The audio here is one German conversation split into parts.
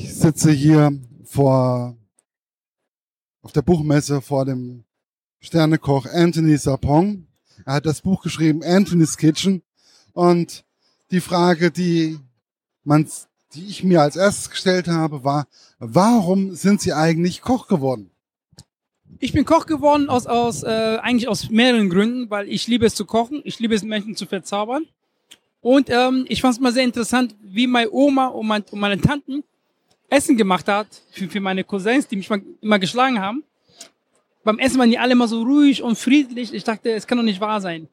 Ich sitze hier vor, auf der Buchmesse vor dem Sternekoch Anthony Sapong. Er hat das Buch geschrieben, Anthony's Kitchen. Und die Frage, die man, die ich mir als erstes gestellt habe, war, warum sind Sie eigentlich Koch geworden? Ich bin Koch geworden aus, aus äh, eigentlich aus mehreren Gründen, weil ich liebe es zu kochen, ich liebe es Menschen zu verzaubern. Und ähm, ich fand es mal sehr interessant, wie meine Oma und, mein, und meine Tanten Essen gemacht hat für, für meine Cousins, die mich mal, immer geschlagen haben. Beim Essen waren die alle immer so ruhig und friedlich. Ich dachte, es kann doch nicht wahr sein.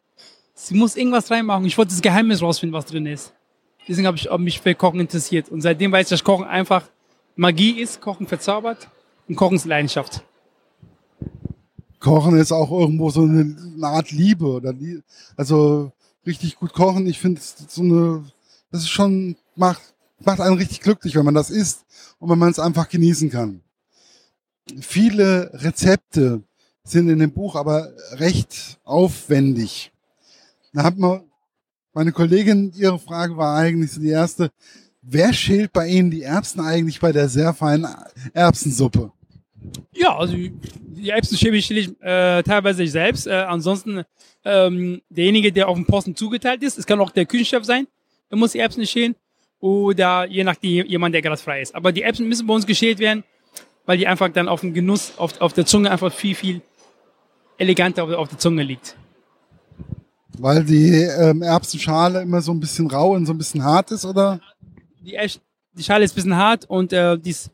Sie muss irgendwas reinmachen. Ich wollte das Geheimnis rausfinden, was drin ist. Deswegen habe ich mich für Kochen interessiert. Und seitdem weiß ich, dass Kochen einfach Magie ist, Kochen verzaubert und Kochen ist Leidenschaft. Kochen ist auch irgendwo so eine, eine Art Liebe oder also richtig gut kochen. Ich finde so eine, das ist schon macht macht einen richtig glücklich, wenn man das isst und wenn man es einfach genießen kann. Viele Rezepte sind in dem Buch aber recht aufwendig. Da hat man meine Kollegin, ihre Frage war eigentlich die erste. Wer schält bei Ihnen die Erbsen eigentlich bei der sehr feinen Erbsensuppe? Ja, also die Erbsen schäle ich äh, teilweise ich selbst. Äh, ansonsten ähm, derjenige, der auf dem Posten zugeteilt ist, es kann auch der Küchenchef sein, der muss die Erbsen schälen. Oder je nachdem jemand, der gerade frei ist. Aber die Erbsen müssen bei uns geschält werden, weil die einfach dann auf dem Genuss, auf, auf der Zunge einfach viel, viel eleganter auf, auf der Zunge liegt. Weil die ähm, Erbsenschale immer so ein bisschen rau und so ein bisschen hart ist, oder? Die, die Schale ist ein bisschen hart und äh, die, ist,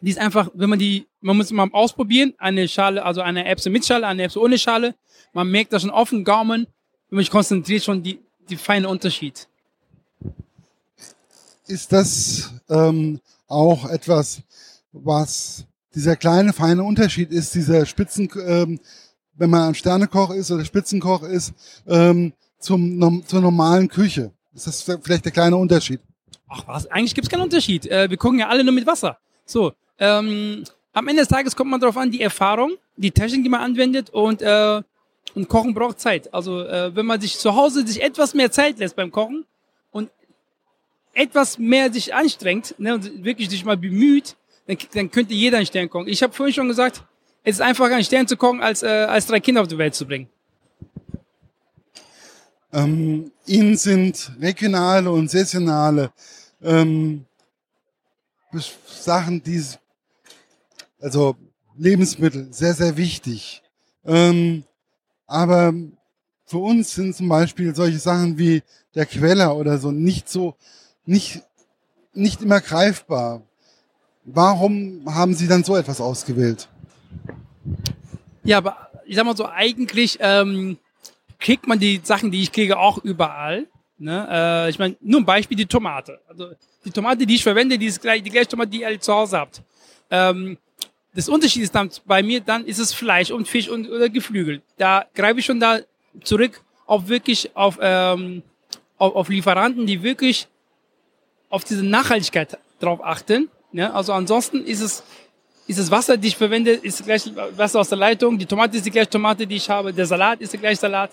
die ist einfach, wenn man die, man muss mal ausprobieren, eine Schale, also eine Erbse mit Schale, eine Erbse ohne Schale. Man merkt da schon auf dem Gaumen, wenn man sich konzentriert, schon die, die feine Unterschied. Ist das ähm, auch etwas, was dieser kleine, feine Unterschied ist, dieser Spitzen, ähm, wenn man ein Sternekoch ist oder Spitzenkoch ist, ähm, zum, zur normalen Küche. Ist das vielleicht der kleine Unterschied? Ach was, eigentlich gibt es keinen Unterschied. Äh, wir kochen ja alle nur mit Wasser. So, ähm, am Ende des Tages kommt man darauf an, die Erfahrung, die Technik, die man anwendet und, äh, und Kochen braucht Zeit. Also äh, wenn man sich zu Hause sich etwas mehr Zeit lässt beim Kochen etwas mehr sich anstrengt ne, und wirklich sich mal bemüht, dann, dann könnte jeder einen Stern kochen. Ich habe vorhin schon gesagt, es ist einfacher, einen Stern zu kochen, als, äh, als drei Kinder auf die Welt zu bringen. Ähm, Ihnen sind regionale und saisonale ähm, Sachen, die, also Lebensmittel, sehr, sehr wichtig. Ähm, aber für uns sind zum Beispiel solche Sachen wie der Queller oder so nicht so, nicht, nicht immer greifbar. Warum haben Sie dann so etwas ausgewählt? Ja, aber ich sag mal so, eigentlich ähm, kriegt man die Sachen, die ich kriege, auch überall. Ne? Äh, ich meine, nur ein Beispiel, die Tomate. Also die Tomate, die ich verwende, die ist gleich, die gleiche Tomate, die ihr zu Hause habt. Ähm, das Unterschied ist dann bei mir, dann ist es Fleisch und Fisch und oder Geflügel. Da greife ich schon da zurück auf wirklich auf, ähm, auf, auf Lieferanten, die wirklich auf diese Nachhaltigkeit drauf achten. Ja, also ansonsten ist es, ist das Wasser, die ich verwende, ist gleich Wasser aus der Leitung. Die Tomate ist die gleiche Tomate, die ich habe. Der Salat ist der gleiche Salat.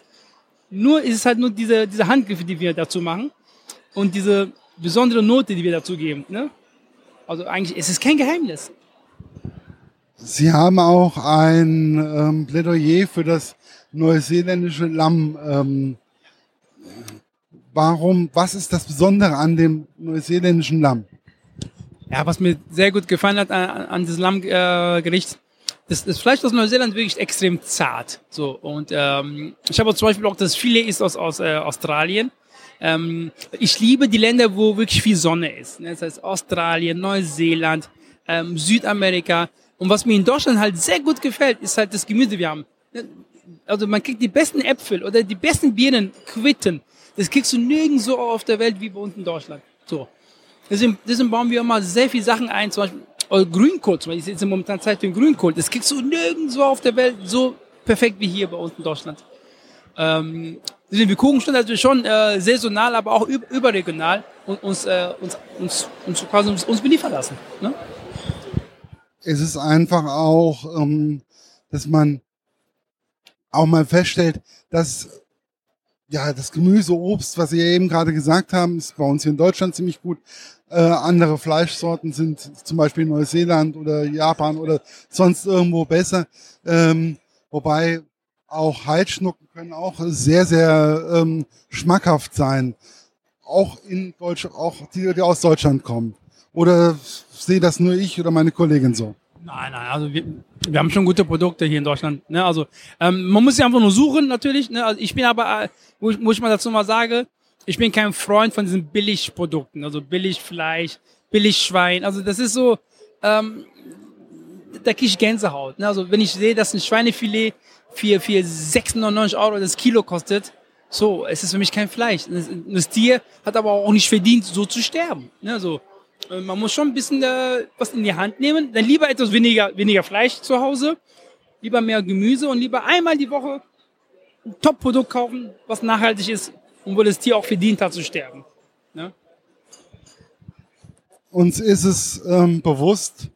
Nur ist es halt nur diese, diese Handgriffe, die wir dazu machen. Und diese besondere Note, die wir dazu geben. Ne? Also eigentlich ist es kein Geheimnis. Sie haben auch ein ähm, Plädoyer für das neuseeländische Lamm ähm, Warum, was ist das Besondere an dem neuseeländischen Lamm? Ja, was mir sehr gut gefallen hat an, an diesem Lammgericht, äh, das, das Fleisch aus Neuseeland wirklich extrem zart. So und ähm, ich habe zum Beispiel auch das Filet ist aus, aus äh, Australien. Ähm, ich liebe die Länder, wo wirklich viel Sonne ist. Ne? Das heißt Australien, Neuseeland, ähm, Südamerika. Und was mir in Deutschland halt sehr gut gefällt, ist halt das Gemüse, wir haben. Also man kriegt die besten Äpfel oder die besten Birnen, Quitten das kriegst du nirgendwo auf der Welt wie bei uns in Deutschland. So. Deswegen, deswegen bauen wir immer sehr viele Sachen ein, zum Beispiel äh, Grünkohl, zum Beispiel, ist jetzt momentan Zeit für den Grünkohl. Das kriegst du nirgendwo auf der Welt so perfekt wie hier bei uns in Deutschland. Ähm, deswegen, wir gucken schon natürlich schon äh, saisonal, aber auch überregional und uns, äh, uns, uns, uns quasi uns, uns beliefern lassen. Ne? Es ist einfach auch, ähm, dass man auch mal feststellt, dass ja, das Gemüse, Obst, was Sie eben gerade gesagt haben, ist bei uns hier in Deutschland ziemlich gut. äh, andere Fleischsorten sind zum Beispiel Neuseeland oder Japan oder sonst irgendwo besser. Ähm, wobei auch Heidschnucken können auch sehr, sehr ähm, schmackhaft sein. Auch in Deutschland, auch die, die aus Deutschland kommen. Oder sehe das nur ich oder meine Kollegin so? Nein, nein, also wir, wir haben schon gute Produkte hier in Deutschland. Ne? Also ähm, man muss sie einfach nur suchen, natürlich. Ne? Also ich bin aber, äh, wo, ich, wo ich mal dazu mal sage, ich bin kein Freund von diesen Billigprodukten, also Billigfleisch, Billigschwein. Also das ist so, ähm, da kriege ich Gänsehaut. Ne? Also wenn ich sehe, dass ein Schweinefilet für, für 96 Euro das Kilo kostet, so, es ist für mich kein Fleisch. Das, das Tier hat aber auch nicht verdient, so zu sterben. Ne? So, äh, man muss schon ein bisschen äh, was in die Hand nehmen. Dann lieber etwas weniger, weniger Fleisch zu Hause, lieber mehr Gemüse und lieber einmal die Woche ein Top-Produkt kaufen, was nachhaltig ist und wo das Tier auch verdient hat zu sterben. Ne? Uns ist es ähm, bewusst,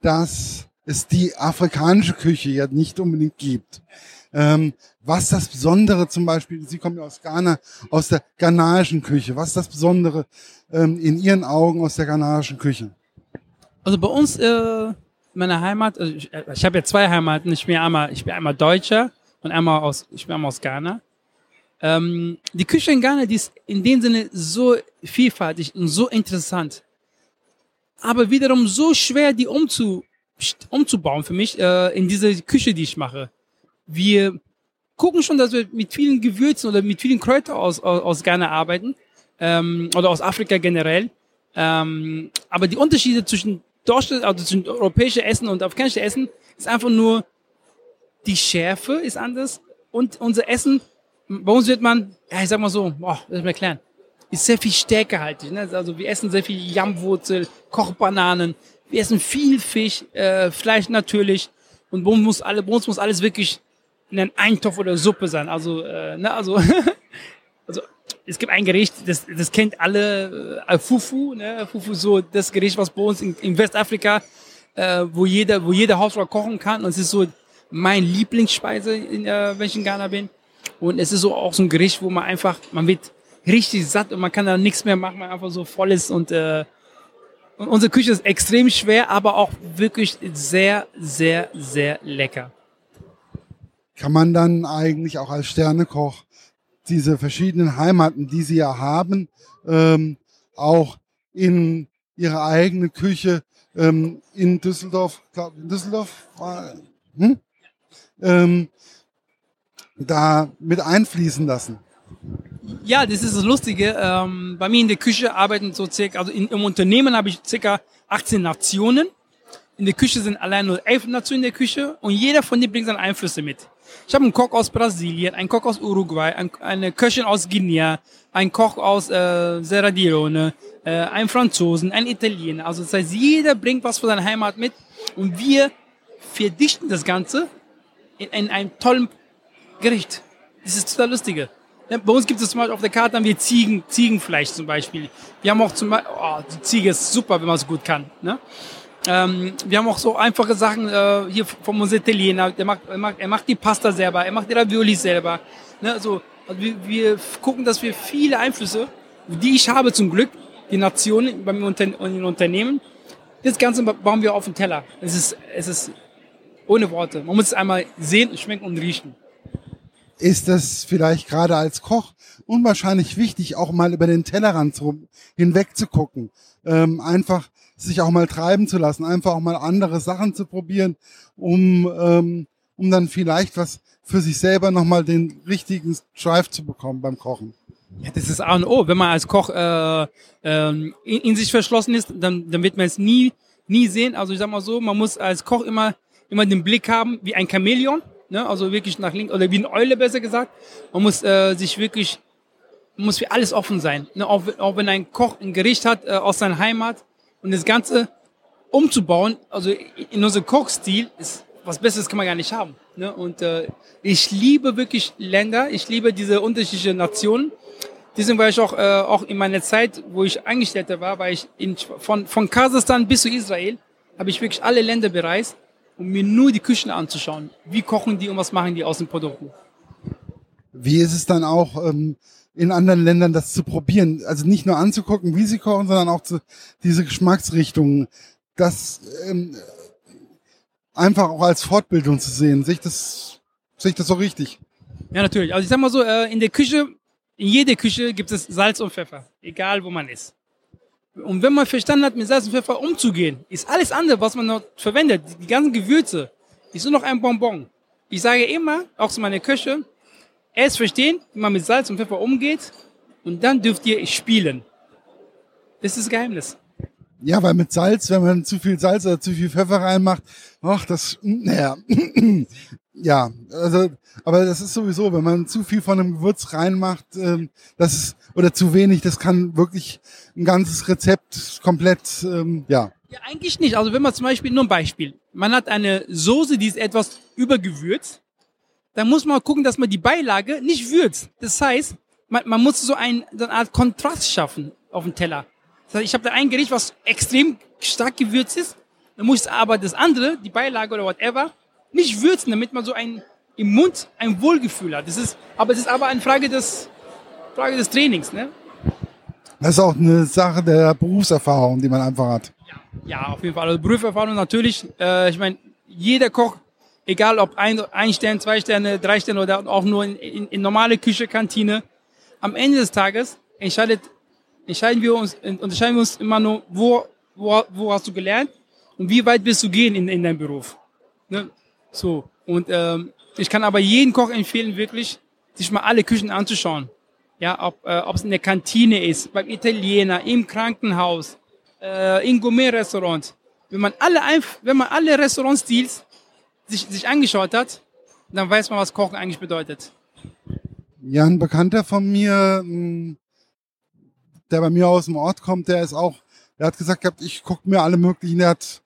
dass es die afrikanische Küche ja nicht unbedingt gibt. Ähm, was das Besondere zum Beispiel, Sie kommen ja aus Ghana, aus der ghanaischen Küche, was das Besondere ähm, in Ihren Augen aus der ghanaischen Küche? Also bei uns, äh, meine Heimat, also ich, äh, ich habe ja zwei Heimaten, ich bin einmal, ich bin einmal Deutscher und einmal aus, ich bin einmal aus Ghana. Ähm, die Küche in Ghana, die ist in dem Sinne so vielfältig und so interessant, aber wiederum so schwer, die umzu, umzubauen für mich äh, in diese Küche, die ich mache. Wir gucken schon, dass wir mit vielen Gewürzen oder mit vielen Kräutern aus, aus, aus Ghana arbeiten ähm, oder aus Afrika generell. Ähm, aber die Unterschiede zwischen deutschen, also zwischen europäischen Essen und afrikanischen Essen ist einfach nur die Schärfe ist anders und unser Essen, bei uns wird man, ja, ich sag mal so, boah, das ist mir erklären, ist sehr viel stärkehaltig. Ne? Also wir essen sehr viel Jammwurzel, Kochbananen, wir essen viel Fisch, äh, Fleisch natürlich und bei uns muss, alle, bei uns muss alles wirklich in einem Eintopf oder Suppe sein. Also, äh, ne, also, also es gibt ein Gericht, das, das kennt alle, äh, Fufu, ne? Fufu so das Gericht, was bei uns in, in Westafrika, äh, wo jeder, wo jede Hausfrau kochen kann. Und es ist so mein Lieblingsspeise, in, äh, wenn ich in Ghana bin. Und es ist so auch so ein Gericht, wo man einfach, man wird richtig satt und man kann da nichts mehr machen, man einfach so voll ist und, äh, und unsere Küche ist extrem schwer, aber auch wirklich sehr, sehr, sehr lecker kann man dann eigentlich auch als Sternekoch diese verschiedenen Heimaten, die sie ja haben, ähm, auch in ihre eigene Küche ähm, in Düsseldorf, glaub, in Düsseldorf hm? ähm, da mit einfließen lassen. Ja, das ist das Lustige. Ähm, bei mir in der Küche arbeiten so circa, also in, im Unternehmen habe ich circa 18 Nationen. In der Küche sind allein nur elf Nationen in der Küche und jeder von denen bringt seine Einflüsse mit. Ich habe einen Koch aus Brasilien, einen Koch aus Uruguay, ein, eine Köchin aus Guinea, einen Koch aus äh, Serra Leone, äh, einen Franzosen, einen Italiener. Also das heißt, jeder bringt was von seiner Heimat mit und wir verdichten das Ganze in, in einem tollen Gericht. Das ist total lustige. Bei uns gibt es zum Beispiel auf der Karte haben wir Ziegen, Ziegenfleisch zum Beispiel. Wir haben auch zum Beispiel, oh, die Ziege ist super, wenn man es gut kann. Ne? Ähm, wir haben auch so einfache Sachen äh, hier vom unserem Italiener. Der macht, er, macht, er macht die Pasta selber, er macht die Ravioli selber. Ne, so, also wir, wir gucken, dass wir viele Einflüsse, die ich habe zum Glück, die Nationen beim Unter in Unternehmen, das Ganze bauen wir auf den Teller. Es ist, es ist ohne Worte. Man muss es einmal sehen, schmecken und riechen. Ist das vielleicht gerade als Koch unwahrscheinlich wichtig, auch mal über den Tellerrand hinweg zu gucken? Ähm, einfach sich auch mal treiben zu lassen, einfach auch mal andere Sachen zu probieren, um, ähm, um dann vielleicht was für sich selber nochmal den richtigen Drive zu bekommen beim Kochen. Ja, das ist A und O. Wenn man als Koch äh, äh, in, in sich verschlossen ist, dann, dann wird man es nie, nie sehen. Also ich sag mal so, man muss als Koch immer, immer den Blick haben wie ein Chamäleon, ne? also wirklich nach links, oder wie eine Eule besser gesagt. Man muss äh, sich wirklich, muss für alles offen sein. Ne? Auch, auch wenn ein Koch ein Gericht hat äh, aus seiner Heimat, und das Ganze umzubauen, also in unserem Kochstil, ist was Besseres kann man gar nicht haben. Ne? Und äh, ich liebe wirklich Länder, ich liebe diese unterschiedlichen Nationen. Deswegen war ich auch, äh, auch in meiner Zeit, wo ich Angestellter war, war ich in, von, von Kasachstan bis zu Israel, habe ich wirklich alle Länder bereist, um mir nur die Küchen anzuschauen. Wie kochen die und was machen die aus den Produkten? Wie ist es dann auch, ähm, in anderen Ländern das zu probieren. Also nicht nur anzugucken, wie sie kochen, sondern auch zu, diese Geschmacksrichtungen. Das ähm, einfach auch als Fortbildung zu sehen. Sehe ich das, sehe ich das so richtig? Ja, natürlich. Also ich sag mal so, äh, in der Küche, in jeder Küche gibt es Salz und Pfeffer. Egal, wo man ist. Und wenn man verstanden hat, mit Salz und Pfeffer umzugehen, ist alles andere, was man noch verwendet, die ganzen Gewürze, ist nur noch ein Bonbon. Ich sage immer, auch zu meiner Küche, erst verstehen, wie man mit Salz und Pfeffer umgeht, und dann dürft ihr spielen. Das ist das Geheimnis. Ja, weil mit Salz, wenn man zu viel Salz oder zu viel Pfeffer reinmacht, ach, das, naja, ja, also, aber das ist sowieso, wenn man zu viel von einem Gewürz reinmacht, ähm, das ist, oder zu wenig, das kann wirklich ein ganzes Rezept komplett, ähm, ja. Ja, eigentlich nicht. Also wenn man zum Beispiel, nur ein Beispiel, man hat eine Soße, die ist etwas übergewürzt, dann muss man gucken, dass man die Beilage nicht würzt. Das heißt, man, man muss so, ein, so eine Art Kontrast schaffen auf dem Teller. Das heißt, ich habe da ein Gericht, was extrem stark gewürzt ist, dann muss ich aber das andere, die Beilage oder whatever, nicht würzen, damit man so ein im Mund ein Wohlgefühl hat. Das ist, aber es ist aber eine Frage des, Frage des Trainings, ne? Das ist auch eine Sache der Berufserfahrung, die man einfach hat. Ja, ja auf jeden Fall. Also Berufserfahrung natürlich. Äh, ich meine, jeder Koch, egal ob ein, ein Stern, zwei Sterne, drei Sterne oder auch nur in, in, in normale Küche, Kantine, am Ende des Tages entscheidet, entscheiden wir uns, unterscheiden wir uns immer nur, wo, wo, wo hast du gelernt und wie weit willst du gehen in, in deinem Beruf. Ne? So. Und ähm, ich kann aber jeden Koch empfehlen, wirklich, sich mal alle Küchen anzuschauen. Ja, ob äh, ob in der Kantine ist, beim Italiener, im Krankenhaus, äh, in Gourmet-Restaurants. Wenn man alle wenn man alle Restaurantstils sich, sich angeschaut hat, dann weiß man, was Kochen eigentlich bedeutet. Ja, ein Bekannter von mir, der bei mir aus dem Ort kommt, der ist auch, der hat gesagt gehabt, ich gucke mir alle möglichen, der hat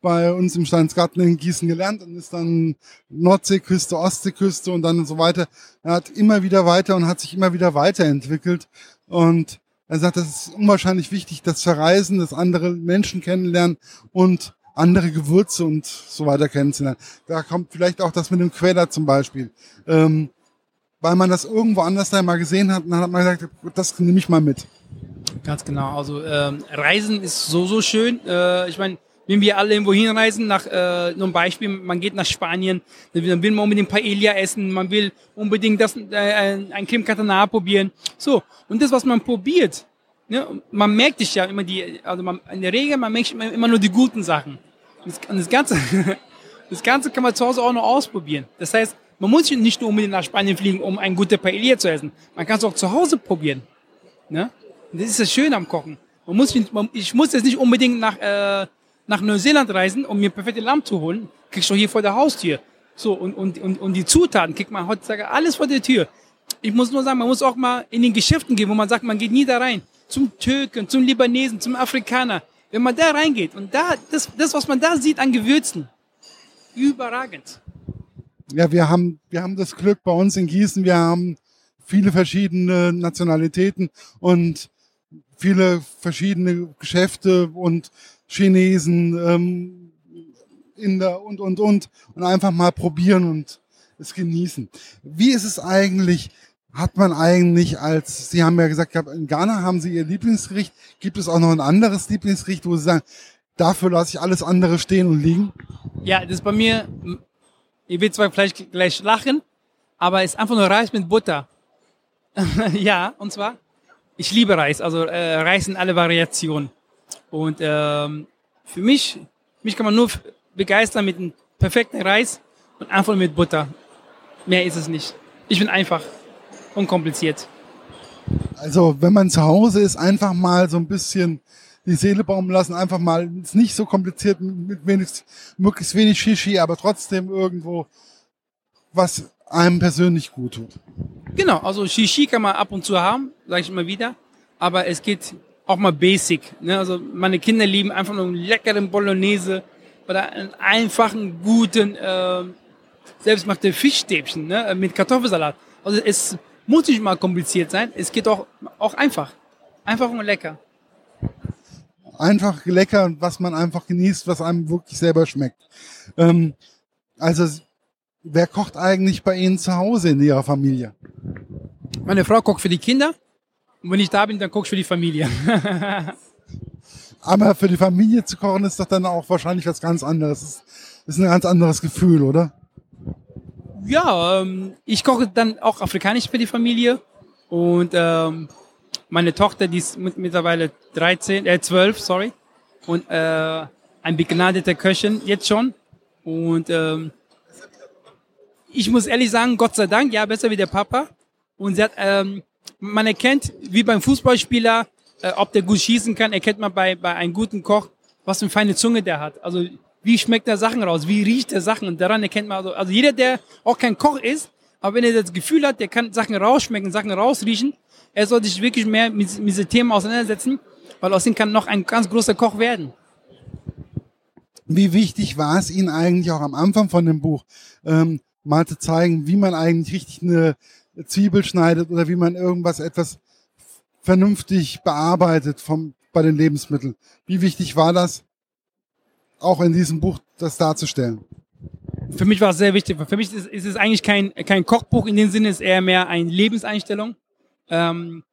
bei uns im Steinsgarten in Gießen gelernt und ist dann Nordseeküste, Ostseeküste und dann so weiter. Er hat immer wieder weiter und hat sich immer wieder weiterentwickelt. Und er sagt, das ist unwahrscheinlich wichtig, das Verreisen, das andere Menschen kennenlernen und andere Gewürze und so weiter kennenzulernen. Da kommt vielleicht auch das mit dem Quäler zum Beispiel. Ähm, weil man das irgendwo anders da mal gesehen hat und dann hat man gesagt, das nehme ich mal mit. Ganz genau. Also ähm, Reisen ist so, so schön. Äh, ich meine, wenn wir alle irgendwo hinreisen, nach, äh, nur ein Beispiel, man geht nach Spanien, dann will man unbedingt Paella essen, man will unbedingt das, äh, ein Creme Catalana probieren. So, und das, was man probiert, ne, man merkt sich ja immer die, also man, in der Regel, man merkt immer nur die guten Sachen. Das, und das Ganze, das Ganze kann man zu Hause auch noch ausprobieren. Das heißt, man muss nicht nur unbedingt nach Spanien fliegen, um ein gute Paella zu essen. Man kann es auch zu Hause probieren. Ne? Das ist das Schöne am Kochen. Man muss, man, ich muss jetzt nicht unbedingt nach, äh, nach Neuseeland reisen, um mir perfekte Lamm zu holen, kriegst du hier vor der Haustür. So, und, und, und, und die Zutaten kriegt man heutzutage alles vor der Tür. Ich muss nur sagen, man muss auch mal in den Geschäften gehen, wo man sagt, man geht nie da rein. Zum Türken, zum Libanesen, zum Afrikaner. Wenn man da reingeht und da, das, das, was man da sieht an Gewürzen, überragend. Ja, wir haben, wir haben das Glück bei uns in Gießen, wir haben viele verschiedene Nationalitäten und viele verschiedene Geschäfte und Chinesen, ähm, Inder und, und, und. Und einfach mal probieren und es genießen. Wie ist es eigentlich, hat man eigentlich als, Sie haben ja gesagt, in Ghana haben Sie Ihr Lieblingsgericht. Gibt es auch noch ein anderes Lieblingsgericht, wo Sie sagen, dafür lasse ich alles andere stehen und liegen? Ja, das ist bei mir, ihr werdet zwar vielleicht gleich lachen, aber es ist einfach nur Reis mit Butter. ja, und zwar, ich liebe Reis, also äh, Reis in alle Variationen. Und ähm, für mich, mich kann man nur begeistern mit einem perfekten Reis und einfach mit Butter. Mehr ist es nicht. Ich bin einfach unkompliziert. Also, wenn man zu Hause ist, einfach mal so ein bisschen die Seele baumen lassen, einfach mal, ist nicht so kompliziert, mit wenig, möglichst wenig Shishi, aber trotzdem irgendwo was einem persönlich gut tut. Genau, also Shishi kann man ab und zu haben, sage ich immer wieder, aber es geht auch mal basic. Ne? Also meine Kinder lieben einfach nur einen leckeren Bolognese oder einen einfachen, guten, äh, selbstmachte Fischstäbchen ne? mit Kartoffelsalat. Also es muss nicht mal kompliziert sein, es geht auch, auch einfach. Einfach und lecker. Einfach lecker was man einfach genießt, was einem wirklich selber schmeckt. Ähm, also, wer kocht eigentlich bei Ihnen zu Hause in Ihrer Familie? Meine Frau kocht für die Kinder. Und wenn ich da bin, dann koche ich für die Familie. Aber für die Familie zu kochen ist doch dann auch wahrscheinlich was ganz anderes. Das ist ein ganz anderes Gefühl, oder? Ja, ähm, ich koche dann auch afrikanisch für die Familie. Und ähm, meine Tochter, die ist mit, mittlerweile 13, äh 12, sorry. Und äh, ein begnadeter Köchin jetzt schon. Und ähm, ich muss ehrlich sagen, Gott sei Dank, ja, besser wie der Papa. Und sie hat, ähm, man erkennt, wie beim Fußballspieler, äh, ob der gut schießen kann, erkennt man bei, bei einem guten Koch, was für eine feine Zunge der hat. Also wie schmeckt der Sachen raus, wie riecht der Sachen und daran erkennt man also, also jeder, der auch kein Koch ist, aber wenn er das Gefühl hat, der kann Sachen rausschmecken, Sachen rausriechen, er sollte sich wirklich mehr mit, mit diesem Thema auseinandersetzen, weil aus ihm kann noch ein ganz großer Koch werden. Wie wichtig war es Ihnen eigentlich auch am Anfang von dem Buch, ähm, mal zu zeigen, wie man eigentlich richtig eine Zwiebel schneidet oder wie man irgendwas etwas vernünftig bearbeitet vom, bei den Lebensmitteln. Wie wichtig war das, auch in diesem Buch das darzustellen? Für mich war es sehr wichtig. Für mich ist, ist es eigentlich kein, kein Kochbuch in dem Sinne, ist eher mehr eine Lebenseinstellung. Ähm,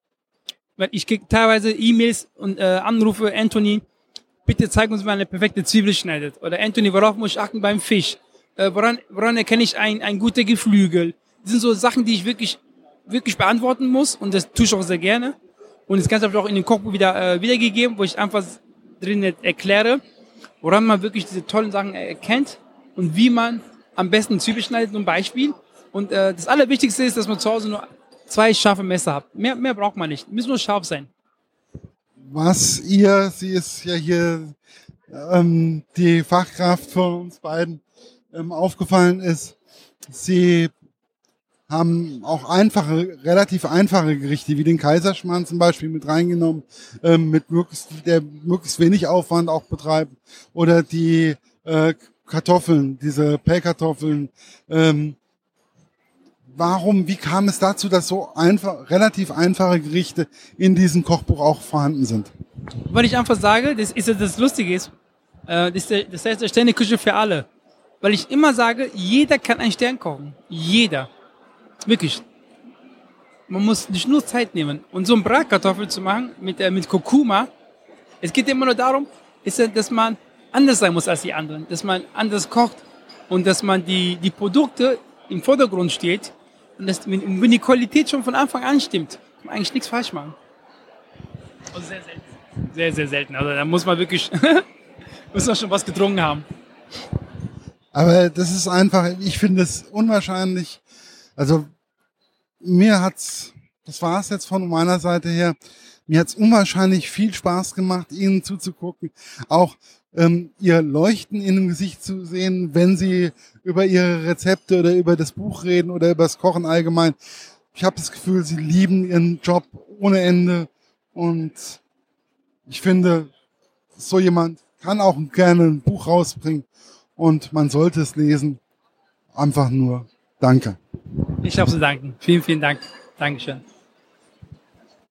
weil ich kriege teilweise E-Mails und äh, Anrufe, Anthony, bitte zeig uns, man eine perfekte Zwiebel schneidet. Oder Anthony, worauf muss ich achten beim Fisch? Äh, woran, woran erkenne ich ein, ein guter Geflügel? Das sind so Sachen, die ich wirklich, wirklich beantworten muss und das tue ich auch sehr gerne. Und das Ganze habe ich auch in dem Kochbuch wieder äh, wiedergegeben, wo ich einfach drin erkläre, woran man wirklich diese tollen Sachen erkennt und wie man am besten Zwiebel schneidet, zum Beispiel. Und äh, das Allerwichtigste ist, dass man zu Hause nur zwei scharfe Messer hat. Mehr, mehr braucht man nicht. Müssen nur scharf sein. Was ihr, sie ist ja hier ähm, die Fachkraft von uns beiden, ähm, aufgefallen ist, sie haben auch einfache, relativ einfache Gerichte, wie den Kaiserschmarrn zum Beispiel mit reingenommen, ähm, mit möglichst, der möglichst wenig Aufwand auch betreibt. Oder die äh, Kartoffeln, diese Pellkartoffeln. Ähm, warum, wie kam es dazu, dass so einfach, relativ einfache Gerichte in diesem Kochbuch auch vorhanden sind? Weil ich einfach sage, das ist das Lustige ist, äh, das, das heißt der Sterneküche für alle. Weil ich immer sage, jeder kann einen Stern kochen. Jeder. Wirklich. Man muss sich nur Zeit nehmen. Und so ein Bratkartoffel zu machen mit, äh, mit Kurkuma, es geht immer nur darum, ist, dass man anders sein muss als die anderen, dass man anders kocht und dass man die, die Produkte im Vordergrund steht und dass, wenn die Qualität schon von Anfang an stimmt, kann man eigentlich nichts falsch machen. Also sehr selten. Sehr, sehr selten. Also da muss man wirklich, muss man schon was getrunken haben. Aber das ist einfach, ich finde es unwahrscheinlich. Also mir hat's, das war es jetzt von meiner Seite her, mir hat's unwahrscheinlich viel Spaß gemacht, Ihnen zuzugucken. Auch ähm, Ihr Leuchten in dem Gesicht zu sehen, wenn Sie über Ihre Rezepte oder über das Buch reden oder über das Kochen allgemein. Ich habe das Gefühl, Sie lieben Ihren Job ohne Ende. Und ich finde, so jemand kann auch gerne ein Buch rausbringen und man sollte es lesen. Einfach nur Danke. Ich habe zu danken. Vielen, vielen Dank. Dankeschön.